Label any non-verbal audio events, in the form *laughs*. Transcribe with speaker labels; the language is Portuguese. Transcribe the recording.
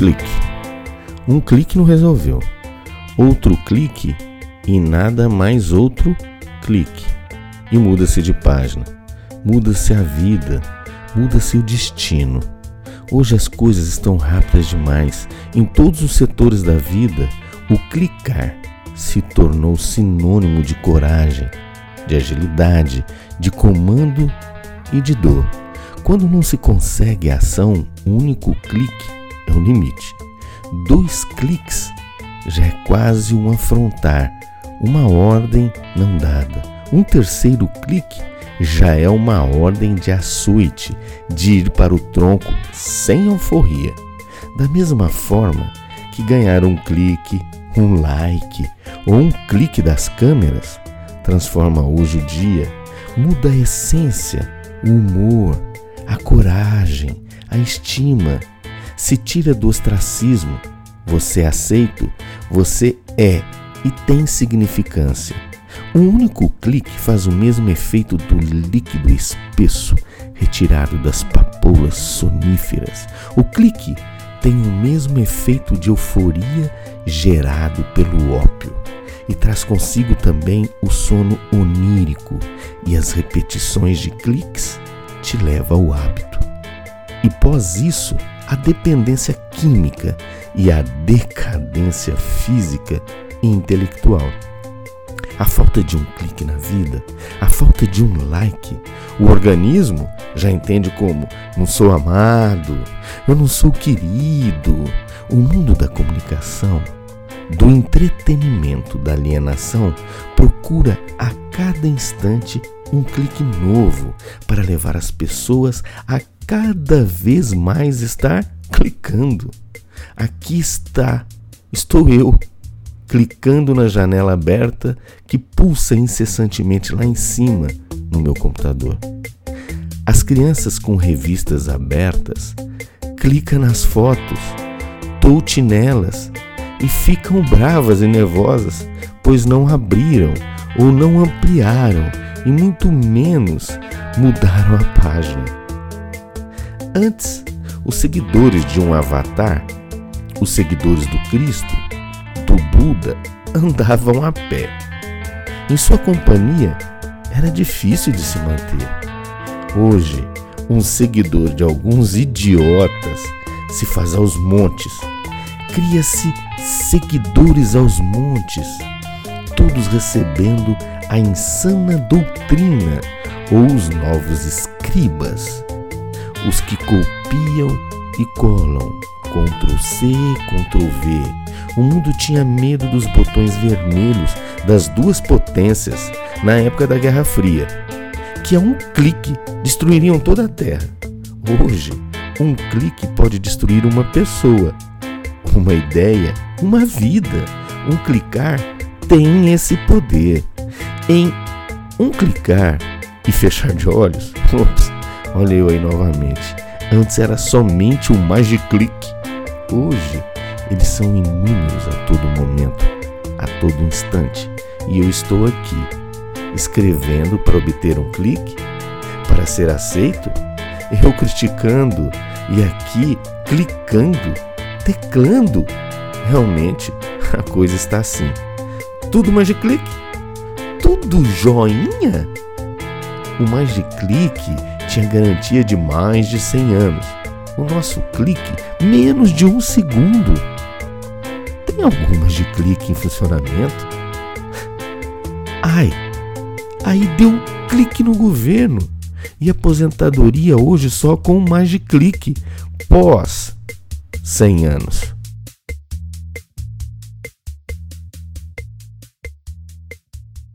Speaker 1: clique. Um clique não resolveu. Outro clique e nada mais outro clique. E muda-se de página. Muda-se a vida. Muda-se o destino. Hoje as coisas estão rápidas demais. Em todos os setores da vida, o clicar se tornou sinônimo de coragem, de agilidade, de comando e de dor. Quando não se consegue a ação, um único clique é o limite. Dois cliques já é quase um afrontar, uma ordem não dada. Um terceiro clique já é uma ordem de açoite, de ir para o tronco sem alforria. Da mesma forma que ganhar um clique, um like ou um clique das câmeras transforma hoje o dia, muda a essência, o humor, a coragem, a estima. Se tira do ostracismo, você é aceito, você é e tem significância. Um único clique faz o mesmo efeito do líquido espesso retirado das papoulas soníferas. O clique tem o mesmo efeito de euforia gerado pelo ópio e traz consigo também o sono onírico e as repetições de cliques te leva ao hábito. E pós isso, a dependência química e a decadência física e intelectual. A falta de um clique na vida, a falta de um like, o organismo já entende como não sou amado, eu não sou querido. O mundo da comunicação, do entretenimento, da alienação, procura a cada instante um clique novo para levar as pessoas a cada vez mais estar clicando. Aqui está, estou eu, clicando na janela aberta que pulsa incessantemente lá em cima no meu computador. As crianças com revistas abertas clicam nas fotos, touch nelas e ficam bravas e nervosas, pois não abriram ou não ampliaram e muito menos mudaram a página. Antes, os seguidores de um avatar, os seguidores do Cristo, do Buda, andavam a pé. Em sua companhia era difícil de se manter. Hoje, um seguidor de alguns idiotas se faz aos montes. Cria-se seguidores aos montes, todos recebendo a insana doutrina ou os novos escribas, os que copiam e colam, Ctrl C, Ctrl V. O mundo tinha medo dos botões vermelhos das duas potências na época da Guerra Fria, que a um clique destruiriam toda a Terra. Hoje, um clique pode destruir uma pessoa, uma ideia, uma vida. Um clicar tem esse poder em um clicar e fechar de olhos. *laughs* Ops, olha eu aí novamente. Antes era somente magic click. Hoje eles são inúmeros a todo momento, a todo instante. E eu estou aqui, escrevendo para obter um clique, para ser aceito, eu criticando e aqui clicando, teclando. Realmente a coisa está assim. Tudo magic click tudo joinha? O clique tinha garantia de mais de 100 anos. O nosso clique, menos de um segundo. Tem algumas de clique em funcionamento? Ai, aí deu um clique no governo. E aposentadoria hoje só com mais de clique, pós 100 anos.